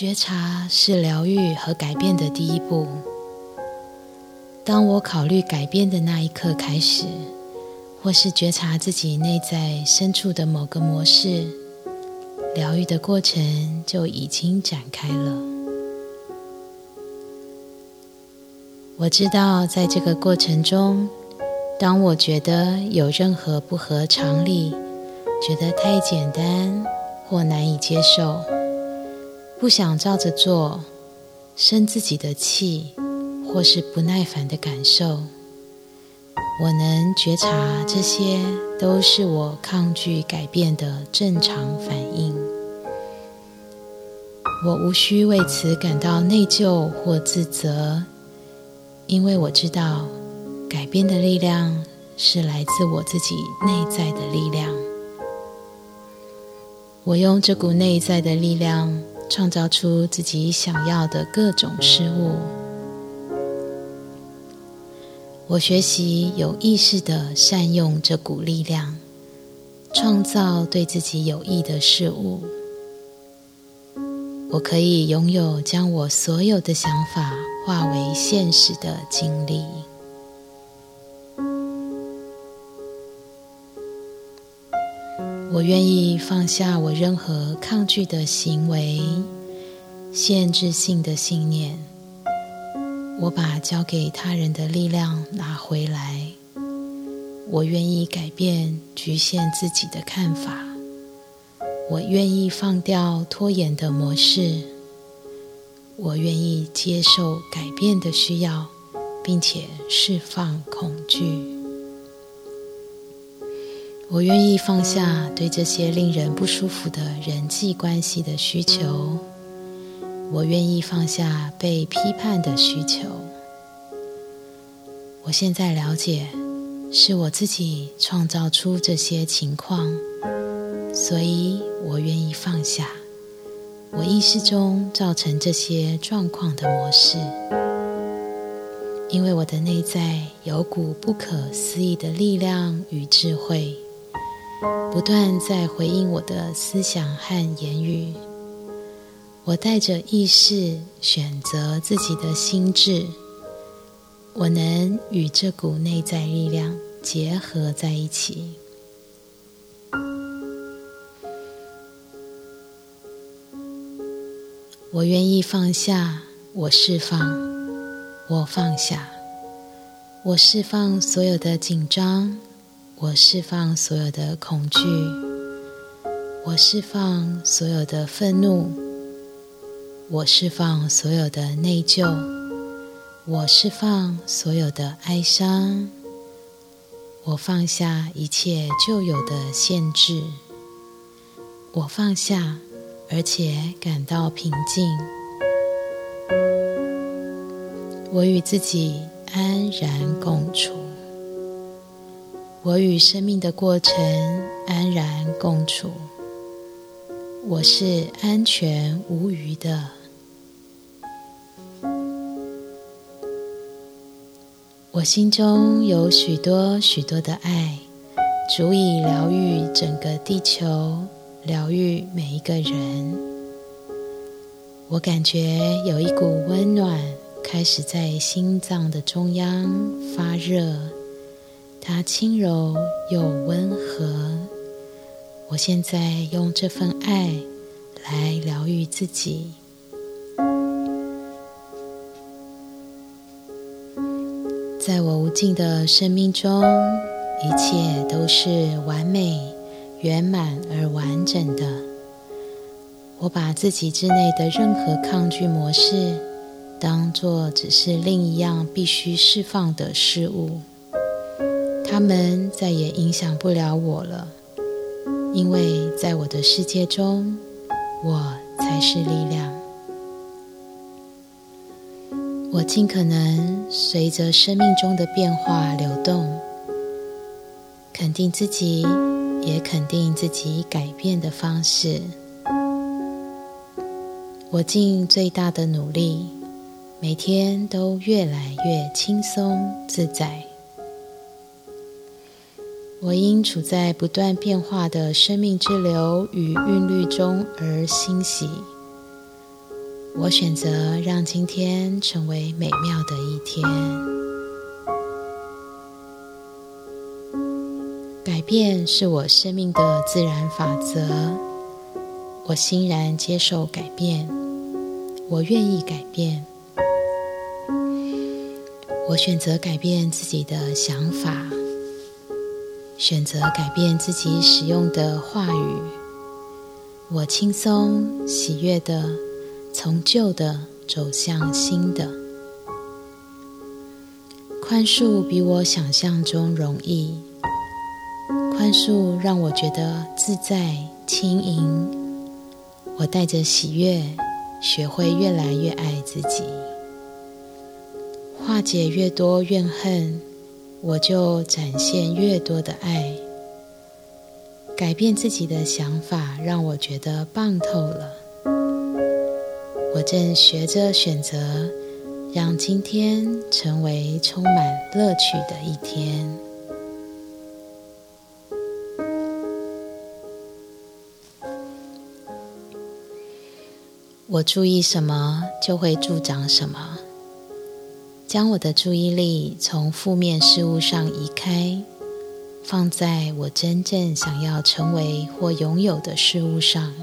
觉察是疗愈和改变的第一步。当我考虑改变的那一刻开始，或是觉察自己内在深处的某个模式，疗愈的过程就已经展开了。我知道，在这个过程中，当我觉得有任何不合常理，觉得太简单或难以接受，不想照着做，生自己的气，或是不耐烦的感受，我能觉察这些都是我抗拒改变的正常反应。我无需为此感到内疚或自责。因为我知道，改变的力量是来自我自己内在的力量。我用这股内在的力量，创造出自己想要的各种事物。我学习有意识的善用这股力量，创造对自己有益的事物。我可以拥有将我所有的想法。化为现实的经历。我愿意放下我任何抗拒的行为、限制性的信念。我把交给他人的力量拿回来。我愿意改变局限自己的看法。我愿意放掉拖延的模式。我愿意接受改变的需要，并且释放恐惧。我愿意放下对这些令人不舒服的人际关系的需求。我愿意放下被批判的需求。我现在了解，是我自己创造出这些情况，所以我愿意放下。我意识中造成这些状况的模式，因为我的内在有股不可思议的力量与智慧，不断在回应我的思想和言语。我带着意识选择自己的心智，我能与这股内在力量结合在一起。我愿意放下，我释放，我放下，我释放所有的紧张，我释放所有的恐惧，我释放所有的愤怒，我释放所有的内疚，我释放所有的哀伤，我放下一切旧有的限制，我放下。而且感到平静，我与自己安然共处，我与生命的过程安然共处，我是安全无虞的，我心中有许多许多的爱，足以疗愈整个地球。疗愈每一个人，我感觉有一股温暖开始在心脏的中央发热，它轻柔又温和。我现在用这份爱来疗愈自己，在我无尽的生命中，一切都是完美。圆满而完整的，我把自己之内的任何抗拒模式，当作只是另一样必须释放的事物，他们再也影响不了我了，因为在我的世界中，我才是力量。我尽可能随着生命中的变化流动，肯定自己。也肯定自己改变的方式。我尽最大的努力，每天都越来越轻松自在。我因处在不断变化的生命之流与韵律中而欣喜。我选择让今天成为美妙的一天。改变是我生命的自然法则，我欣然接受改变，我愿意改变。我选择改变自己的想法，选择改变自己使用的话语。我轻松喜悦的。从旧的走向新的，宽恕比我想象中容易。宽恕让我觉得自在轻盈。我带着喜悦，学会越来越爱自己。化解越多怨恨，我就展现越多的爱。改变自己的想法，让我觉得棒透了。我正学着选择，让今天成为充满乐趣的一天。我注意什么，就会助长什么。将我的注意力从负面事物上移开，放在我真正想要成为或拥有的事物上。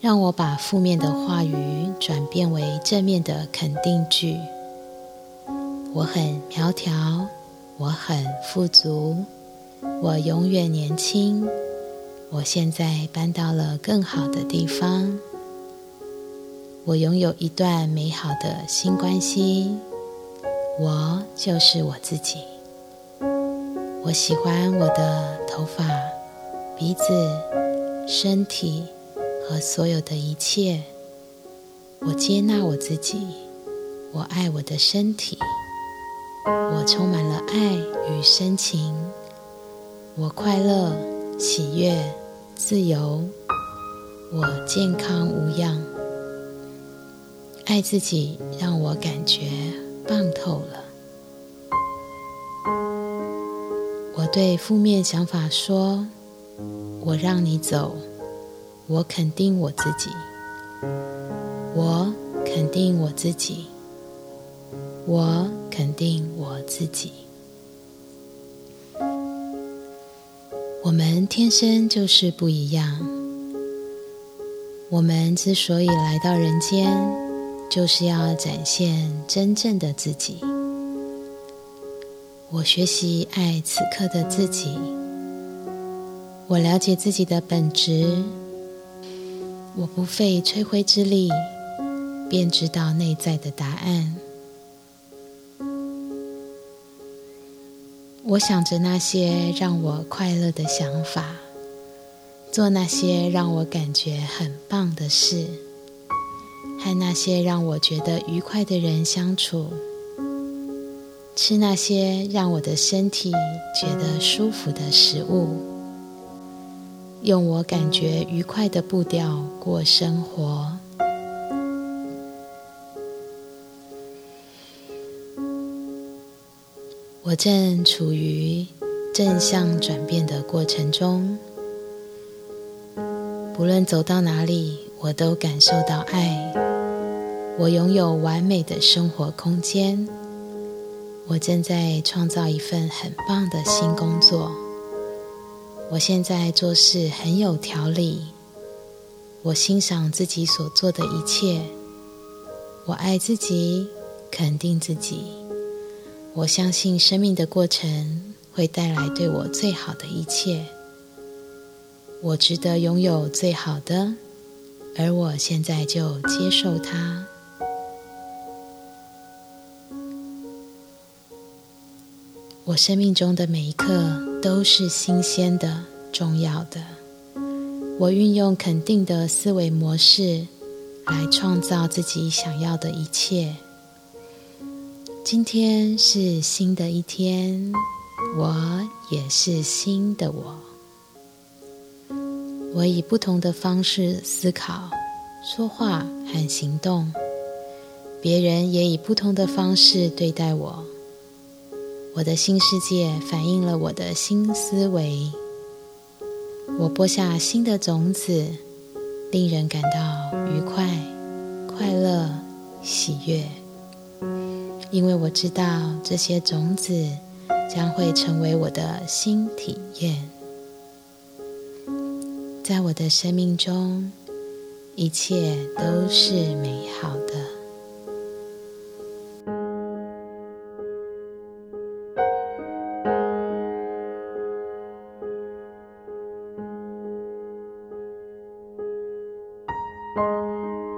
让我把负面的话语转变为正面的肯定句。我很苗条，我很富足，我永远年轻。我现在搬到了更好的地方。我拥有一段美好的新关系。我就是我自己。我喜欢我的头发、鼻子、身体。和所有的一切，我接纳我自己，我爱我的身体，我充满了爱与深情，我快乐、喜悦、自由，我健康无恙。爱自己让我感觉棒透了。我对负面想法说：“我让你走。”我肯定我自己，我肯定我自己，我肯定我自己。我们天生就是不一样。我们之所以来到人间，就是要展现真正的自己。我学习爱此刻的自己，我了解自己的本质。我不费吹灰之力，便知道内在的答案。我想着那些让我快乐的想法，做那些让我感觉很棒的事，和那些让我觉得愉快的人相处，吃那些让我的身体觉得舒服的食物。用我感觉愉快的步调过生活。我正处于正向转变的过程中，不论走到哪里，我都感受到爱。我拥有完美的生活空间。我正在创造一份很棒的新工作。我现在做事很有条理，我欣赏自己所做的一切，我爱自己，肯定自己，我相信生命的过程会带来对我最好的一切，我值得拥有最好的，而我现在就接受它。我生命中的每一刻。都是新鲜的、重要的。我运用肯定的思维模式来创造自己想要的一切。今天是新的一天，我也是新的我。我以不同的方式思考、说话和行动，别人也以不同的方式对待我。我的新世界反映了我的新思维。我播下新的种子，令人感到愉快、快乐、喜悦，因为我知道这些种子将会成为我的新体验。在我的生命中，一切都是美好的。Música